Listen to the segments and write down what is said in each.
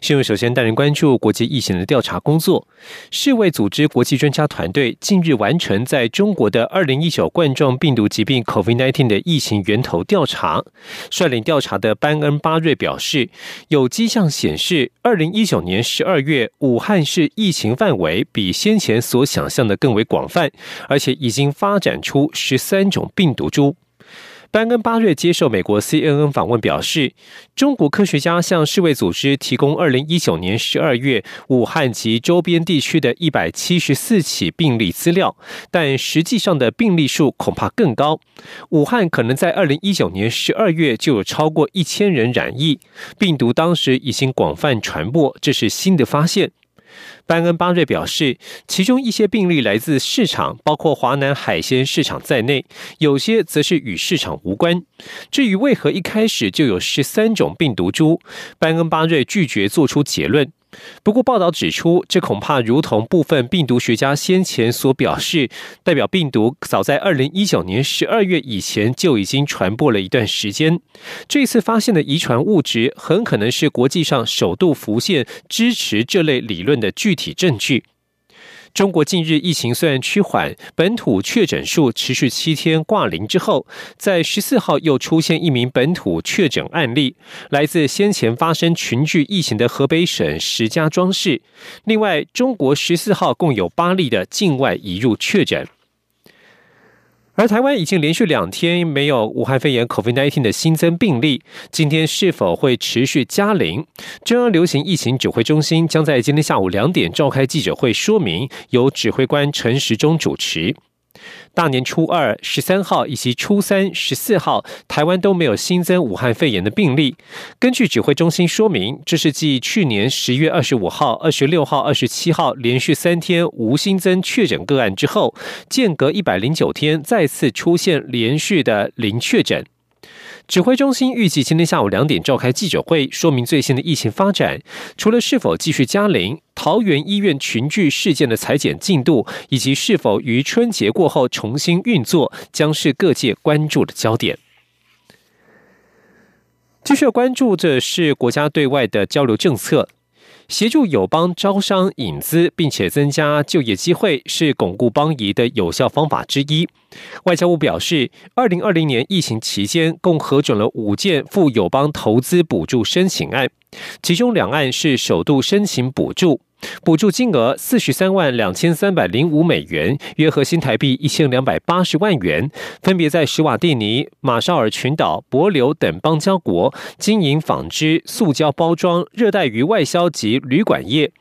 新闻首先带人关注国际疫情的调查工作。世卫组织国际专家团队近日完成在中国的2019冠状病毒疾病 COVID-19 的疫情源头调查。率领调查的班恩巴瑞表示，有迹象显示，2019年12月武汉市疫情范围比先前所想象的更为广泛，而且已经发展出13种病毒株。班恩巴瑞接受美国 CNN 访问表示，中国科学家向世卫组织提供2019年12月武汉及周边地区的一百七十四起病例资料，但实际上的病例数恐怕更高。武汉可能在2019年12月就有超过一千人染疫，病毒当时已经广泛传播，这是新的发现。班恩巴瑞表示，其中一些病例来自市场，包括华南海鲜市场在内；有些则是与市场无关。至于为何一开始就有十三种病毒株，班恩巴瑞拒绝做出结论。不过，报道指出，这恐怕如同部分病毒学家先前所表示，代表病毒早在二零一九年十二月以前就已经传播了一段时间。这次发现的遗传物质，很可能是国际上首度浮现支持这类理论的具体证据。中国近日疫情虽然趋缓，本土确诊数持续七天挂零之后，在十四号又出现一名本土确诊案例，来自先前发生群聚疫情的河北省石家庄市。另外，中国十四号共有八例的境外移入确诊。而台湾已经连续两天没有武汉肺炎 （COVID-19） 的新增病例，今天是否会持续加零？中央流行疫情指挥中心将在今天下午两点召开记者会，说明由指挥官陈时中主持。大年初二、十三号以及初三、十四号，台湾都没有新增武汉肺炎的病例。根据指挥中心说明，这是继去年十月二十五号、二十六号、二十七号连续三天无新增确诊个案之后，间隔一百零九天再次出现连续的零确诊。指挥中心预计今天下午两点召开记者会，说明最新的疫情发展。除了是否继续加零、桃园医院群聚事件的裁剪进度，以及是否于春节过后重新运作，将是各界关注的焦点。继续关注的是国家对外的交流政策。协助友邦招商引资，并且增加就业机会，是巩固邦谊的有效方法之一。外交部表示，二零二零年疫情期间，共核准了五件赴友邦投资补助申请案，其中两案是首度申请补助。补助金额四十三万两千三百零五美元，约合新台币一千两百八十万元，分别在史瓦蒂尼、马绍尔群岛、帛琉等邦交国经营纺织、塑胶包装、热带鱼外销及旅馆业。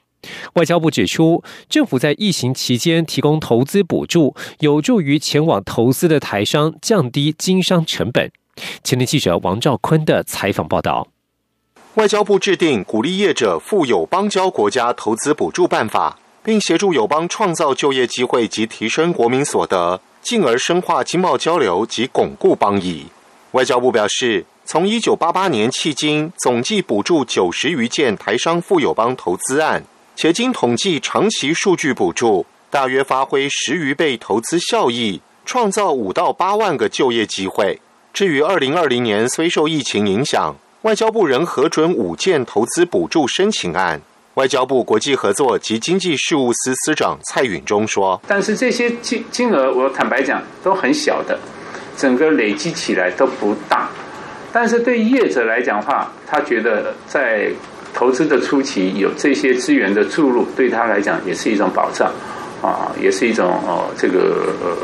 外交部指出，政府在疫情期间提供投资补助，有助于前往投资的台商降低经商成本。前天记者王兆坤的采访报道。外交部制定鼓励业者赴友邦交国家投资补助办法，并协助友邦创造就业机会及提升国民所得，进而深化经贸交流及巩固邦谊。外交部表示，从一九八八年迄今，总计补助九十余件台商赴友邦投资案，且经统计长期数据补助，大约发挥十余倍投资效益，创造五到八万个就业机会。至于二零二零年，虽受疫情影响，外交部仍核准五件投资补助申请案。外交部国际合作及经济事务司司长蔡允中说：“但是这些金金额，我坦白讲都很小的，整个累积起来都不大。但是对业者来讲话，他觉得在投资的初期有这些资源的注入，对他来讲也是一种保障啊，也是一种哦这个呃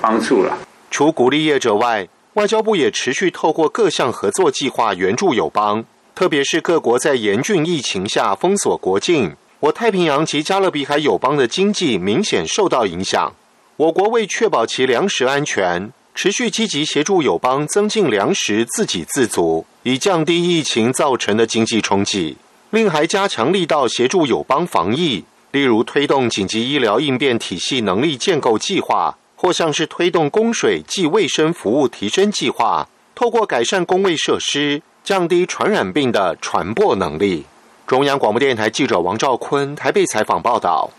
帮助了。除鼓励业者外。”外交部也持续透过各项合作计划援助友邦，特别是各国在严峻疫情下封锁国境，我太平洋及加勒比海友邦的经济明显受到影响。我国为确保其粮食安全，持续积极协助友邦增进粮食自给自足，以降低疫情造成的经济冲击。另还加强力道协助友邦防疫，例如推动紧急医疗应变体系能力建构计划。或像是推动供水及卫生服务提升计划，透过改善工卫设施，降低传染病的传播能力。中央广播电台记者王兆坤台北采访报道。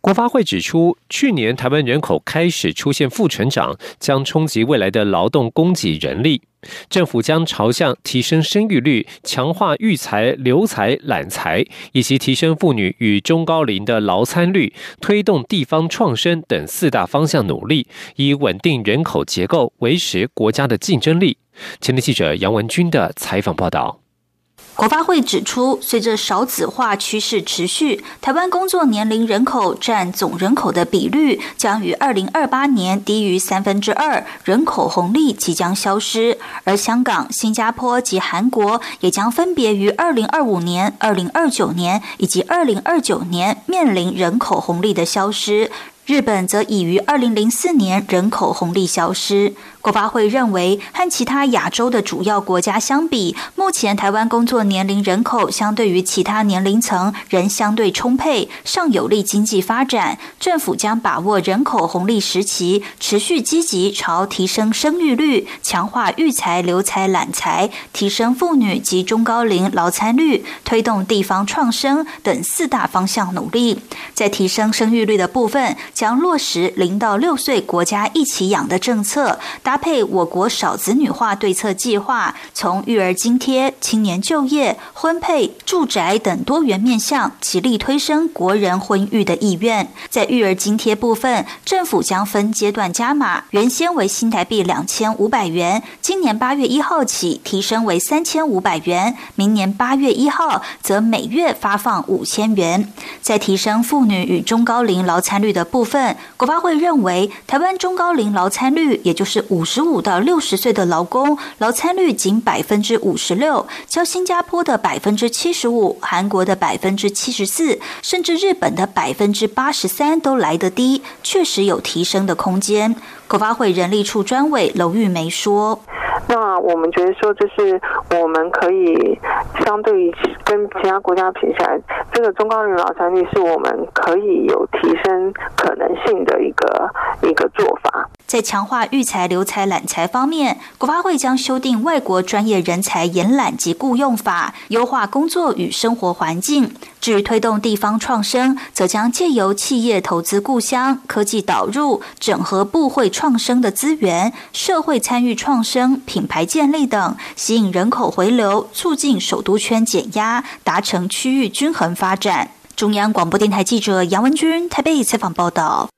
国发会指出，去年台湾人口开始出现负成长，将冲击未来的劳动供给人力。政府将朝向提升生育率、强化育才、留才、揽才，以及提升妇女与中高龄的劳参率，推动地方创生等四大方向努力，以稳定人口结构，维持国家的竞争力。前天记者杨文军的采访报道。国发会指出，随着少子化趋势持续，台湾工作年龄人口占总人口的比率将于二零二八年低于三分之二，人口红利即将消失。而香港、新加坡及韩国也将分别于二零二五年、二零二九年以及二零二九年面临人口红利的消失。日本则已于二零零四年人口红利消失。国发会认为，和其他亚洲的主要国家相比，目前台湾工作年龄人口相对于其他年龄层仍相对充沛，尚有利经济发展。政府将把握人口红利时期，持续积极朝提升生育率、强化育才、留才、揽才、提升妇女及中高龄劳参率、推动地方创生等四大方向努力。在提升生育率的部分，将落实零到六岁国家一起养的政策。搭配我国少子女化对策计划，从育儿津贴、青年就业、婚配、住宅等多元面向，极力推升国人婚育的意愿。在育儿津贴部分，政府将分阶段加码，原先为新台币两千五百元，今年八月一号起提升为三千五百元，明年八月一号则每月发放五千元。在提升妇女与中高龄劳参率的部分，国发会认为，台湾中高龄劳参率也就是五。五十五到六十岁的劳工劳参率仅百分之五十六，较新加坡的百分之七十五、韩国的百分之七十四，甚至日本的百分之八十三都来得低，确实有提升的空间。国发会人力处专委娄玉梅说。那我们觉得说，就是我们可以相对于跟其他国家比起来，这个中高龄劳参率是我们可以有提升可能性的一个一个做法。在强化育才、留才、揽才方面，国发会将修订外国专业人才延揽及雇用法，优化工作与生活环境。至于推动地方创生，则将借由企业投资故乡、科技导入、整合部会创生的资源、社会参与创生、品牌建立等，吸引人口回流，促进首都圈减压，达成区域均衡发展。中央广播电台记者杨文君台北采访报道。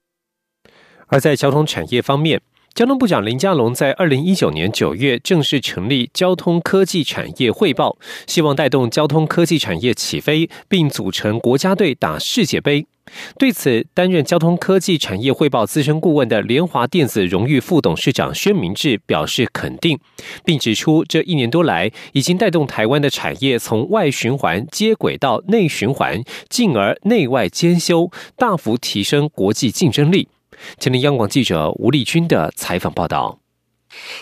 而在交通产业方面，交通部长林佳龙在二零一九年九月正式成立交通科技产业汇报，希望带动交通科技产业起飞，并组成国家队打世界杯。对此，担任交通科技产业汇报资深顾问的联华电子荣誉副董事长薛明志表示肯定，并指出这一年多来已经带动台湾的产业从外循环接轨到内循环，进而内外兼修，大幅提升国际竞争力。今天，央广记者吴丽君的采访报道。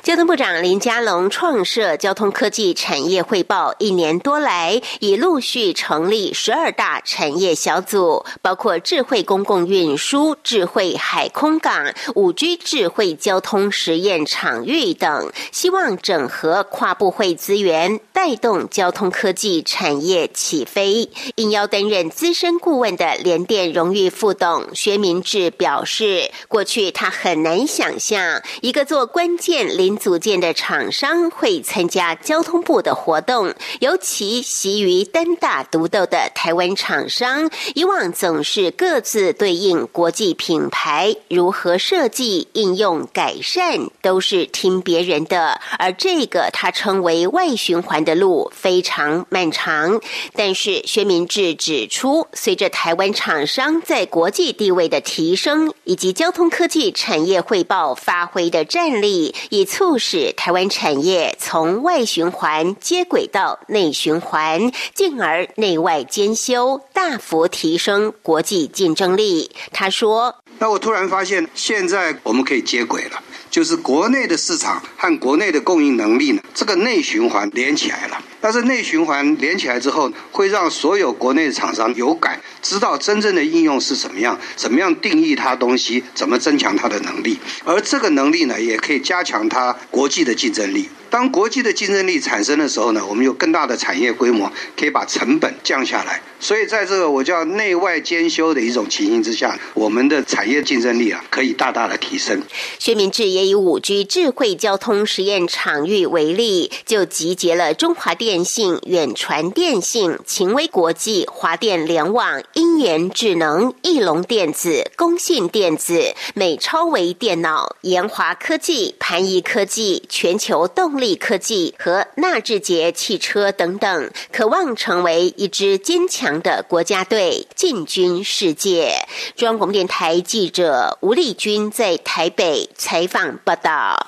交通部长林佳龙创设交通科技产业汇报一年多来，已陆续成立十二大产业小组，包括智慧公共运输、智慧海空港、五 G 智慧交通实验场域等，希望整合跨部会资源，带动交通科技产业起飞。应邀担任资深顾问的联电荣誉副董薛明志表示，过去他很难想象一个做关键。零组件的厂商会参加交通部的活动，尤其习于单打独斗的台湾厂商，以往总是各自对应国际品牌，如何设计、应用、改善，都是听别人的。而这个他称为外循环的路非常漫长。但是薛明志指出，随着台湾厂商在国际地位的提升，以及交通科技产业汇报发挥的战力。以促使台湾产业从外循环接轨到内循环，进而内外兼修，大幅提升国际竞争力。他说：“那我突然发现，现在我们可以接轨了，就是国内的市场和国内的供应能力呢，这个内循环连起来了。”但是内循环连起来之后，会让所有国内的厂商有感，知道真正的应用是怎么样，怎么样定义它东西，怎么增强它的能力，而这个能力呢，也可以加强它国际的竞争力。当国际的竞争力产生的时候呢，我们有更大的产业规模，可以把成本降下来。所以在这个我叫内外兼修的一种情形之下，我们的产业竞争力啊，可以大大的提升。薛明志也以五 G 智慧交通实验场域为例，就集结了中华电信、远传电信、秦威国际、华电联网、英研智能、翼龙电子、工信电子、美超维电脑、研华科技、盘仪科技、全球动力。力科技和纳智捷汽车等等，渴望成为一支坚强的国家队，进军世界。中央广播电台记者吴丽君在台北采访报道。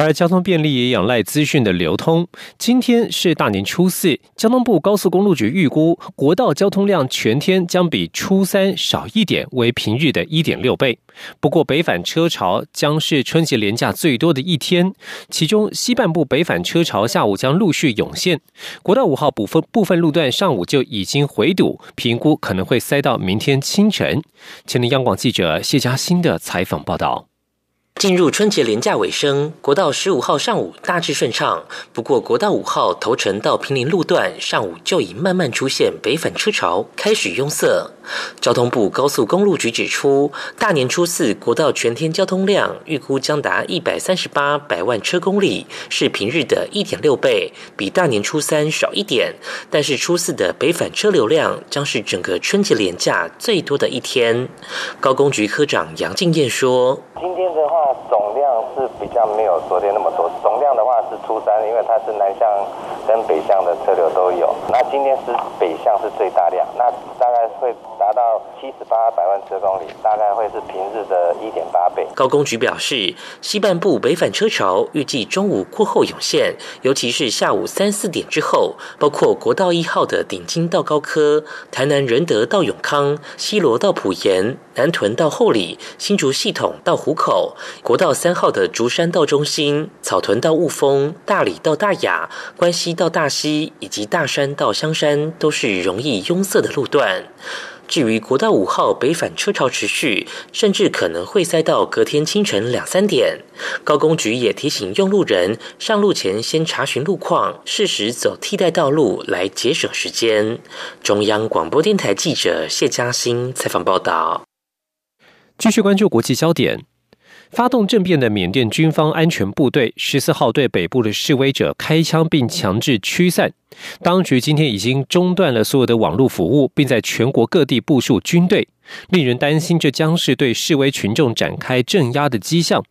而交通便利也仰赖资讯的流通。今天是大年初四，交通部高速公路局预估国道交通量全天将比初三少一点，为平日的一点六倍。不过北返车潮将是春节连假最多的一天，其中西半部北返车潮下午将陆续涌现。国道五号部分部分路段上午就已经回堵，评估可能会塞到明天清晨。前天央广记者谢佳欣的采访报道。进入春节连假尾声，国道十五号上午大致顺畅。不过，国道五号头城到平林路段上午就已慢慢出现北返车潮，开始拥塞。交通部高速公路局指出，大年初四国道全天交通量预估将达一百三十八百万车公里，是平日的一点六倍，比大年初三少一点。但是初四的北返车流量将是整个春节连假最多的一天。高工局科长杨静燕说：“今天的话。”总量是比较没有昨天那么多，总量的话是初三，因为它是南向跟北向的车流都有。那今天是北向是最大量，那大概会达到七十八百万车公里，大概会是平日的一点八倍。高工局表示，西半部北返车潮预计中午过后涌现，尤其是下午三四点之后，包括国道一号的顶金到高科、台南仁德到永康、西罗到埔盐、南屯到后里、新竹系统到湖口。国道三号的竹山到中心、草屯到雾峰、大理到大雅、关西到大溪以及大山到香山，都是容易拥塞的路段。至于国道五号北返车潮持续，甚至可能会塞到隔天清晨两三点。高工局也提醒用路人上路前先查询路况，适时走替代道路来节省时间。中央广播电台记者谢嘉欣采访报道。继续关注国际焦点。发动政变的缅甸军方安全部队十四号对北部的示威者开枪，并强制驱散。当局今天已经中断了所有的网络服务，并在全国各地部署军队，令人担心这将是对示威群众展开镇压的迹象。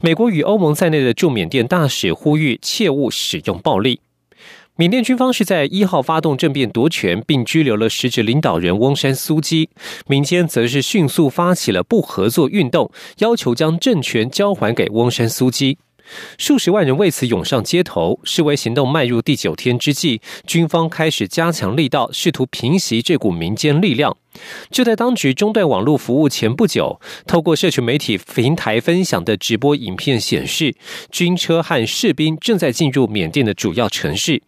美国与欧盟在内的驻缅甸大使呼吁切勿使用暴力。缅甸军方是在一号发动政变夺权，并拘留了实职领导人翁山苏基。民间则是迅速发起了不合作运动，要求将政权交还给翁山苏基。数十万人为此涌上街头，示威行动迈入第九天之际，军方开始加强力道，试图平息这股民间力量。就在当局中断网络服务前不久，透过社群媒体平台分享的直播影片显示，军车和士兵正在进入缅甸的主要城市。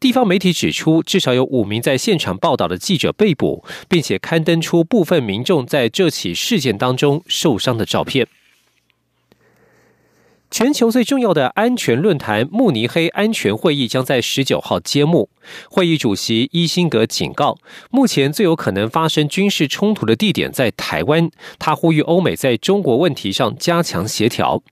地方媒体指出，至少有五名在现场报道的记者被捕，并且刊登出部分民众在这起事件当中受伤的照片。全球最重要的安全论坛慕尼黑安全会议将在十九号揭幕。会议主席伊辛格警告，目前最有可能发生军事冲突的地点在台湾。他呼吁欧美在中国问题上加强协调。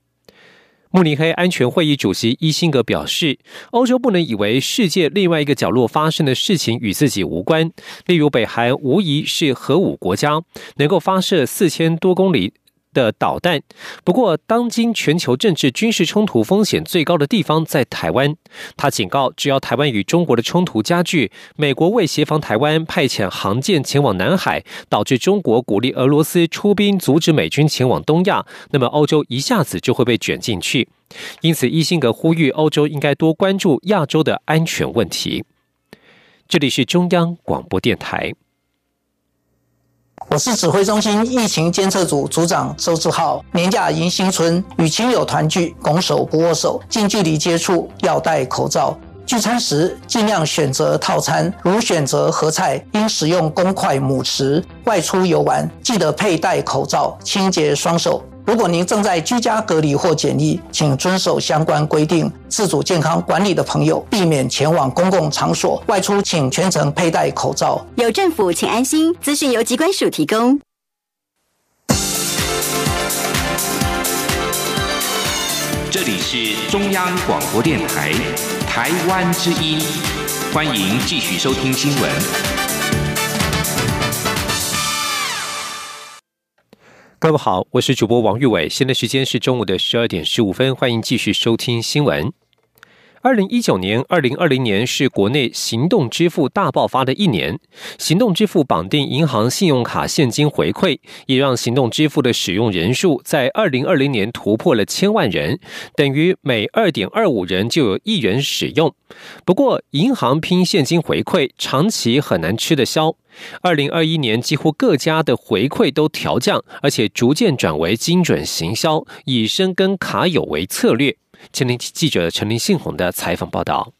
慕尼黑安全会议主席伊辛格表示，欧洲不能以为世界另外一个角落发生的事情与自己无关。例如，北韩无疑是核武国家，能够发射四千多公里。的导弹。不过，当今全球政治军事冲突风险最高的地方在台湾。他警告，只要台湾与中国的冲突加剧，美国为协防台湾派遣航舰前往南海，导致中国鼓励俄罗斯出兵阻止美军前往东亚，那么欧洲一下子就会被卷进去。因此，伊辛格呼吁欧洲应该多关注亚洲的安全问题。这里是中央广播电台。我是指挥中心疫情监测组组长周志浩。年假迎新春，与亲友团聚，拱手不握手，近距离接触要戴口罩。聚餐时尽量选择套餐，如选择合菜，应使用公筷母匙。外出游玩，记得佩戴口罩，清洁双手。如果您正在居家隔离或检疫，请遵守相关规定。自主健康管理的朋友，避免前往公共场所。外出请全程佩戴口罩。有政府，请安心。资讯由机关署提供。这里是中央广播电台台湾之音，欢迎继续收听新闻。各位好，我是主播王玉伟，现在时间是中午的十二点十五分，欢迎继续收听新闻。二零一九年、二零二零年是国内行动支付大爆发的一年。行动支付绑定银行信用卡现金回馈，也让行动支付的使用人数在二零二零年突破了千万人，等于每二点二五人就有一人使用。不过，银行拼现金回馈长期很难吃得消。二零二一年，几乎各家的回馈都调降，而且逐渐转为精准行销，以深耕卡友为策略。前天记者陈林信宏的采访报道。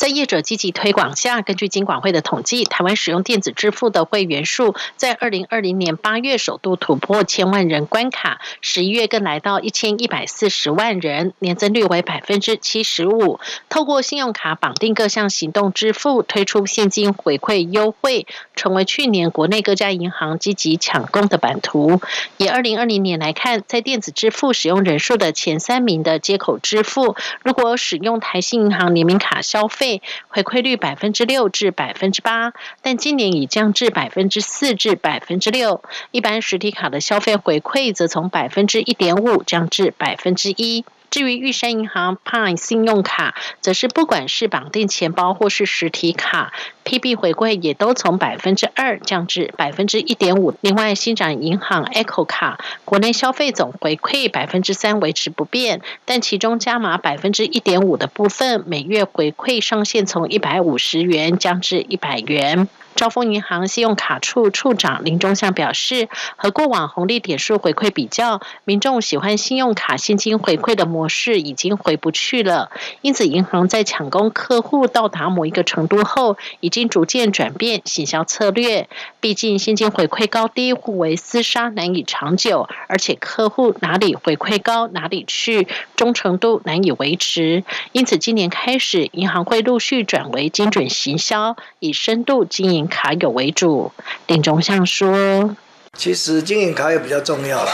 在业者积极推广下，根据金管会的统计，台湾使用电子支付的会员数在二零二零年八月首度突破千万人关卡，十一月更来到一千一百四十万人，年增率为百分之七十五。透过信用卡绑定各项行动支付，推出现金回馈优惠，成为去年国内各家银行积极抢攻的版图。以二零二零年来看，在电子支付使用人数的前三名的接口支付，如果使用台信银行联名卡消费。回馈率百分之六至百分之八，但今年已降至百分之四至百分之六。一般实体卡的消费回馈则从百分之一点五降至百分之一。至于玉山银行 Pine 信用卡，则是不管是绑定钱包或是实体卡，PB 回馈也都从百分之二降至百分之一点五。另外，新展银行 Echo 卡国内消费总回馈百分之三维持不变，但其中加码百分之一点五的部分，每月回馈上限从一百五十元降至一百元。招丰银行信用卡处处长林忠相表示，和过往红利点数回馈比较，民众喜欢信用卡现金回馈的模式已经回不去了。因此，银行在抢攻客户到达某一个程度后，已经逐渐转变行销策略。毕竟现金回馈高低互为厮杀，难以长久，而且客户哪里回馈高哪里去，忠诚度难以维持。因此，今年开始，银行会陆续转为精准行销，以深度经营。卡友为主，林中相说：“其实经营卡友比较重要啦，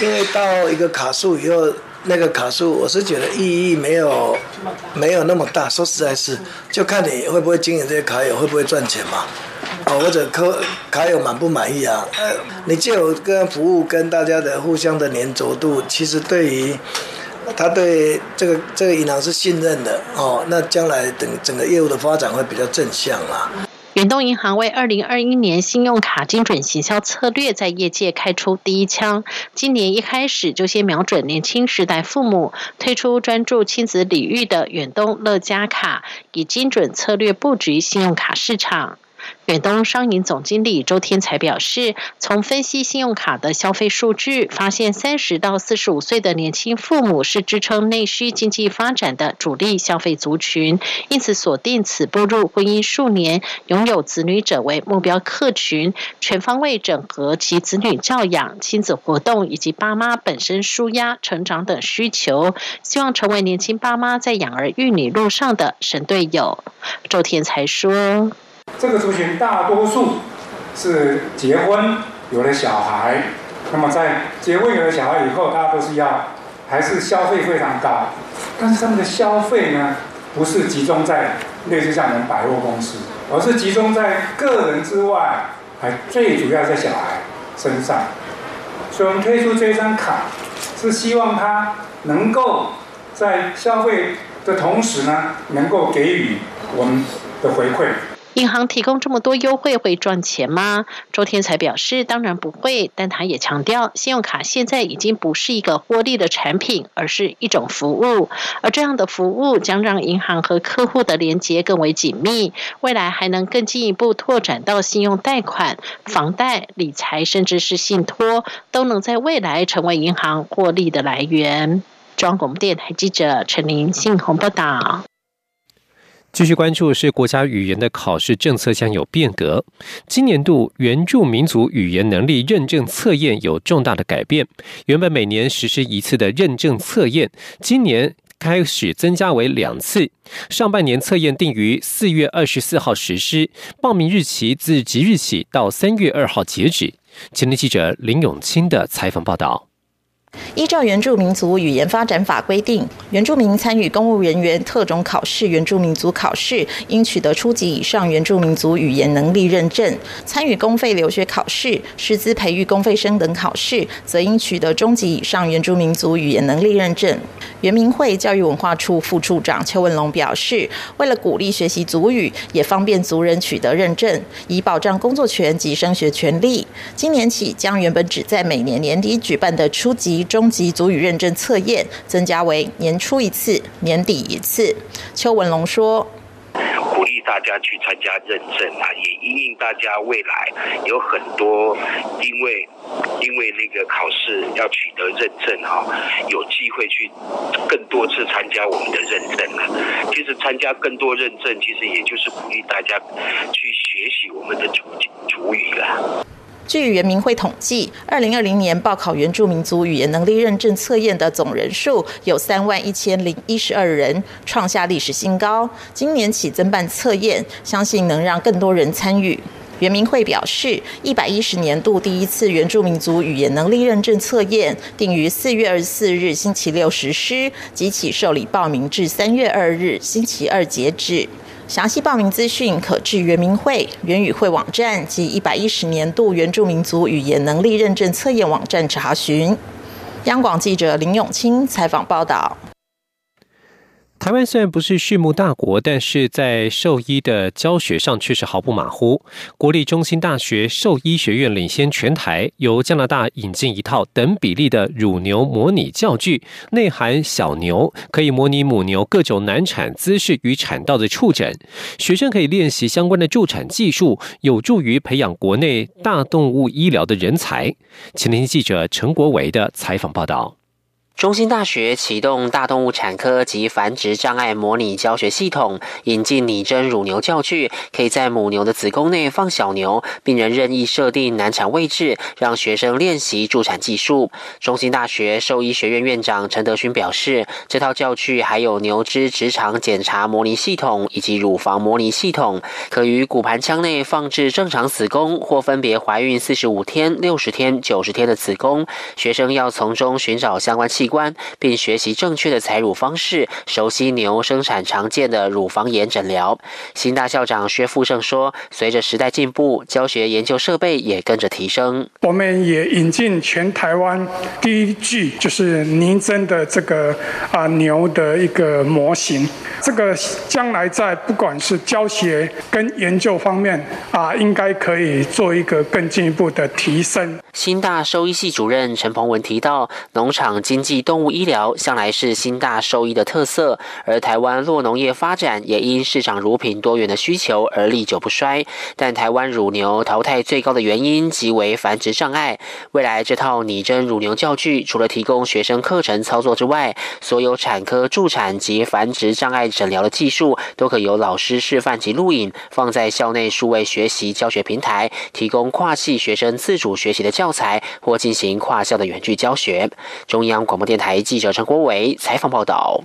因为到一个卡数以后，那个卡数我是觉得意义没有没有那么大。说实在是，就看你会不会经营这些卡友，会不会赚钱嘛？哦，或者客卡友满不满意啊？你既有跟服务跟大家的互相的粘着度，其实对于他对这个这个银行是信任的哦，那将来等整个业务的发展会比较正向啦。”远东银行为二零二一年信用卡精准行销策略在业界开出第一枪。今年一开始就先瞄准年轻时代父母，推出专注亲子领域的远东乐家卡，以精准策略布局信用卡市场。远东商银总经理周天才表示，从分析信用卡的消费数据，发现三十到四十五岁的年轻父母是支撑内需经济发展的主力消费族群，因此锁定此步入婚姻数年、拥有子女者为目标客群，全方位整合其子女教养、亲子活动以及爸妈本身舒压、成长等需求，希望成为年轻爸妈在养儿育女路上的神队友。周天才说。这个族群大多数是结婚有了小孩，那么在结婚有了小孩以后，大家都是要还是消费非常高，但是他们的消费呢，不是集中在类似像我们百货公司，而是集中在个人之外，还最主要在小孩身上。所以我们推出这张卡，是希望他能够在消费的同时呢，能够给予我们的回馈。银行提供这么多优惠会赚钱吗？周天才表示，当然不会，但他也强调，信用卡现在已经不是一个获利的产品，而是一种服务，而这样的服务将让银行和客户的连接更为紧密，未来还能更进一步拓展到信用贷款、房贷、理财，甚至是信托，都能在未来成为银行获利的来源。中央广播电台记者陈琳信鸿报道。继续关注是国家语言的考试政策将有变革。今年度原住民族语言能力认证测验有重大的改变。原本每年实施一次的认证测验，今年开始增加为两次。上半年测验定于四月二十四号实施，报名日期自即日起到三月二号截止。前天记者林永清的采访报道。依照原住民族语言发展法规定，原住民参与公务人员特种考试、原住民族考试，应取得初级以上原住民族语言能力认证；参与公费留学考试、师资培育公费生等考试，则应取得中级以上原住民族语言能力认证。原民会教育文化处副处长邱文龙表示，为了鼓励学习族语，也方便族人取得认证，以保障工作权及升学权利，今年起将原本只在每年年底举办的初级。中级足语认证测验增加为年初一次、年底一次。邱文龙说：“鼓励大家去参加认证啊，也因应大家未来有很多因为因为那个考试要取得认证哈，有机会去更多次参加我们的认证了。其实参加更多认证，其实也就是鼓励大家去学习我们的主主语了。”据原民会统计，二零二零年报考原住民族语言能力认证测验的总人数有三万一千零一十二人，创下历史新高。今年起增办测验，相信能让更多人参与。原民会表示，一百一十年度第一次原住民族语言能力认证测验定于四月二十四日星期六实施，即起受理报名至三月二日星期二截止。详细报名资讯可至原民会原语会网站及一百一十年度原住民族语言能力认证测验网站查询。央广记者林永清采访报道。台湾虽然不是畜牧大国，但是在兽医的教学上却是毫不马虎。国立中心大学兽医学院领先全台，由加拿大引进一套等比例的乳牛模拟教具，内含小牛，可以模拟母牛各种难产姿势与产道的触诊。学生可以练习相关的助产技术，有助于培养国内大动物医疗的人才。前听记者陈国维的采访报道。中心大学启动大动物产科及繁殖障碍模拟教学系统，引进拟真乳牛教具，可以在母牛的子宫内放小牛，病人任意设定难产位置，让学生练习助产技术。中心大学兽医学院院长陈德勋表示，这套教具还有牛只直肠检查模拟系统以及乳房模拟系统，可于骨盆腔内放置正常子宫或分别怀孕四十五天、六十天、九十天的子宫，学生要从中寻找相关器。关，并学习正确的采乳方式，熟悉牛生产常见的乳房炎诊疗。新大校长薛富盛说：“随着时代进步，教学研究设备也跟着提升。我们也引进全台湾第一具就是拟真的这个啊牛的一个模型。这个将来在不管是教学跟研究方面啊，应该可以做一个更进一步的提升。”新大兽医系主任陈鹏文提到，农场经济。动物医疗向来是新大兽医的特色，而台湾酪农业发展也因市场乳品多元的需求而历久不衰。但台湾乳牛淘汰最高的原因即为繁殖障碍。未来这套拟真乳牛教具，除了提供学生课程操作之外，所有产科助产及繁殖障碍诊疗的技术，都可由老师示范及录影，放在校内数位学习教学平台，提供跨系学生自主学习的教材，或进行跨校的远距教学。中央广播。电台记者陈国伟采访报道。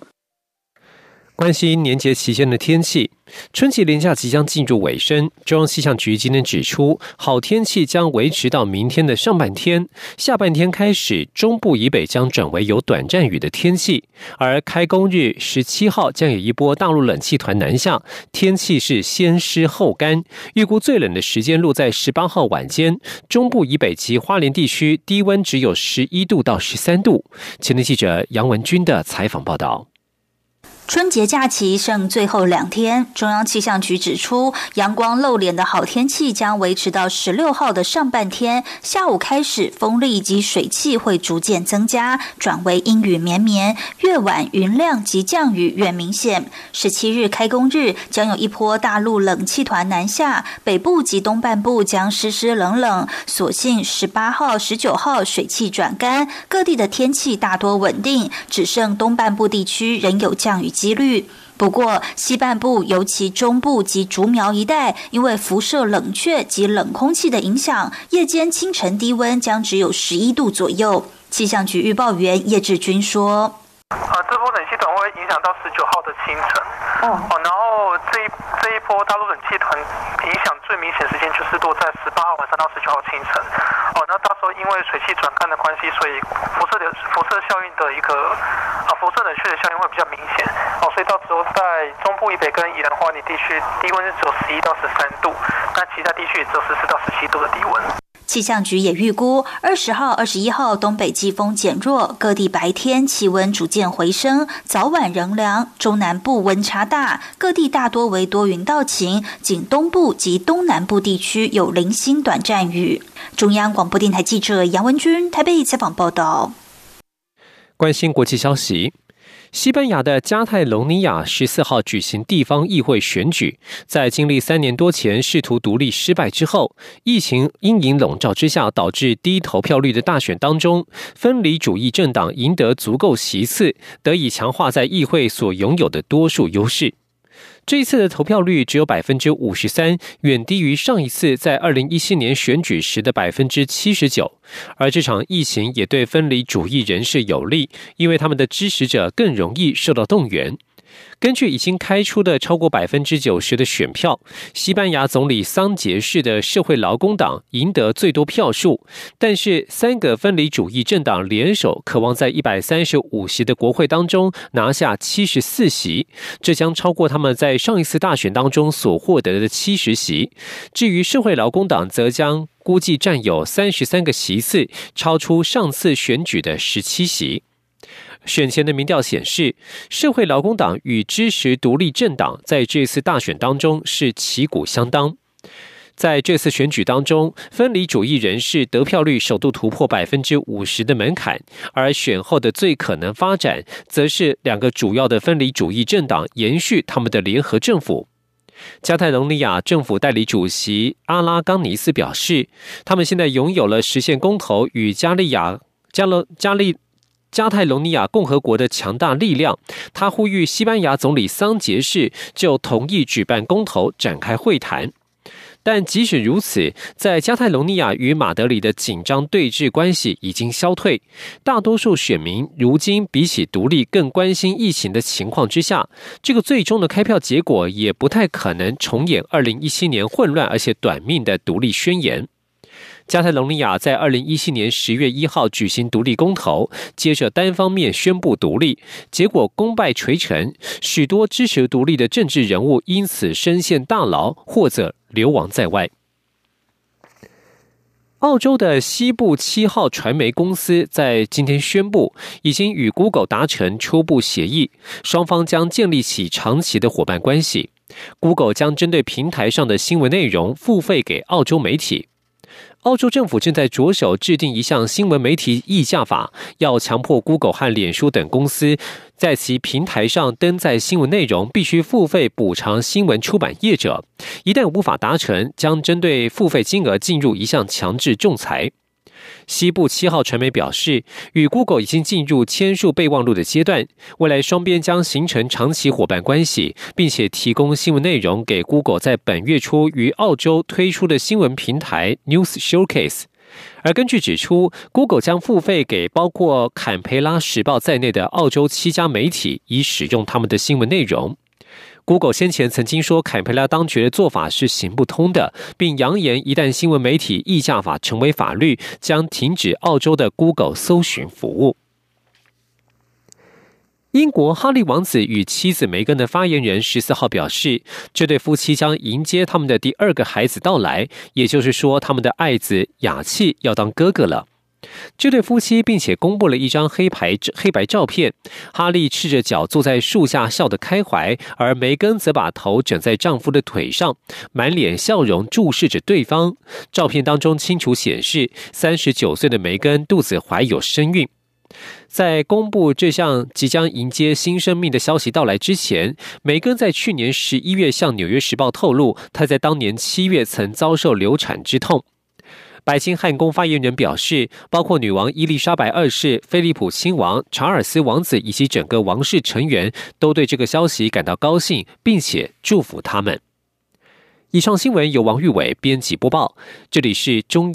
关心年节期间的天气，春节连假即将进入尾声。中央气象局今天指出，好天气将维持到明天的上半天，下半天开始，中部以北将转为有短暂雨的天气。而开工日十七号将有一波大陆冷气团南下，天气是先湿后干。预估最冷的时间落在十八号晚间，中部以北及花莲地区低温只有十一度到十三度。前天记者杨文军的采访报道。春节假期剩最后两天，中央气象局指出，阳光露脸的好天气将维持到十六号的上半天。下午开始，风力及水汽会逐渐增加，转为阴雨绵绵。越晚，云量及降雨越明显。十七日开工日，将有一波大陆冷气团南下，北部及东半部将湿湿冷冷。所幸十八号、十九号水汽转干，各地的天气大多稳定，只剩东半部地区仍有降雨。几率。不过，西半部尤其中部及竹苗一带，因为辐射冷却及冷空气的影响，夜间清晨低温将只有十一度左右。气象局预报员叶志军说。呃，这波冷气团会影响到十九号的清晨。哦。哦，然后这一这一波大陆冷气团影响最明显时间就是落在十八号晚上到十九号清晨。哦，那到时候因为水汽转干的关系，所以辐射的辐射效应的一个啊辐射冷却的效应会比较明显。哦，所以到时候在中部以北跟宜兰花莲地区，低温是只有十一到十三度，那其他地区也只有十四到十七度的低温。气象局也预估，二十号、二十一号东北季风减弱，各地白天气温逐渐回升，早晚仍凉。中南部温差大，各地大多为多云到晴，仅东部及东南部地区有零星短暂雨。中央广播电台记者杨文君台北采访报道。关心国际消息。西班牙的加泰隆尼亚十四号举行地方议会选举，在经历三年多前试图独立失败之后，疫情阴影笼罩之下，导致低投票率的大选当中，分离主义政党赢得足够席次，得以强化在议会所拥有的多数优势。这一次的投票率只有百分之五十三，远低于上一次在二零一七年选举时的百分之七十九。而这场疫情也对分离主义人士有利，因为他们的支持者更容易受到动员。根据已经开出的超过百分之九十的选票，西班牙总理桑杰士的社会劳工党赢得最多票数，但是三个分离主义政党联手，渴望在一百三十五席的国会当中拿下七十四席，这将超过他们在上一次大选当中所获得的七十席。至于社会劳工党，则将估计占有三十三个席次，超出上次选举的十七席。选前的民调显示，社会劳工党与支持独立政党在这次大选当中是旗鼓相当。在这次选举当中，分离主义人士得票率首度突破百分之五十的门槛，而选后的最可能发展，则是两个主要的分离主义政党延续他们的联合政府。加泰隆尼亚政府代理主席阿拉冈尼斯表示，他们现在拥有了实现公投与加利亚加勒加利。加泰隆尼亚共和国的强大力量，他呼吁西班牙总理桑杰士就同意举办公投展开会谈。但即使如此，在加泰隆尼亚与马德里的紧张对峙关系已经消退，大多数选民如今比起独立更关心疫情的情况之下，这个最终的开票结果也不太可能重演二零一七年混乱而且短命的独立宣言。加泰隆尼亚在二零一七年十月一号举行独立公投，接着单方面宣布独立，结果功败垂成，许多支持独立的政治人物因此身陷大牢或者流亡在外。澳洲的西部七号传媒公司在今天宣布，已经与 Google 达成初步协议，双方将建立起长期的伙伴关系。Google 将针对平台上的新闻内容付费给澳洲媒体。澳洲政府正在着手制定一项新闻媒体议价法，要强迫 Google 和脸书等公司在其平台上登载新闻内容必须付费补偿新闻出版业者。一旦无法达成，将针对付费金额进入一项强制仲裁。西部七号传媒表示，与 Google 已经进入签署备忘录的阶段，未来双边将形成长期伙伴关系，并且提供新闻内容给 Google 在本月初于澳洲推出的新闻平台 News Showcase。而根据指出，Google 将付费给包括坎培拉时报在内的澳洲七家媒体，以使用他们的新闻内容。Google 先前曾经说，坎培拉当局的做法是行不通的，并扬言一旦新闻媒体议价法成为法律，将停止澳洲的 Google 搜寻服务。英国哈利王子与妻子梅根的发言人十四号表示，这对夫妻将迎接他们的第二个孩子到来，也就是说，他们的爱子雅气要当哥哥了。这对夫妻，并且公布了一张黑白黑白照片。哈利赤着脚坐在树下，笑得开怀；而梅根则把头枕在丈夫的腿上，满脸笑容注视着对方。照片当中清楚显示，三十九岁的梅根肚子怀有身孕。在公布这项即将迎接新生命的消息到来之前，梅根在去年十一月向《纽约时报》透露，她在当年七月曾遭受流产之痛。白金汉宫发言人表示，包括女王伊丽莎白二世、菲利普亲王、查尔斯王子以及整个王室成员，都对这个消息感到高兴，并且祝福他们。以上新闻由王玉伟编辑播报，这里是中。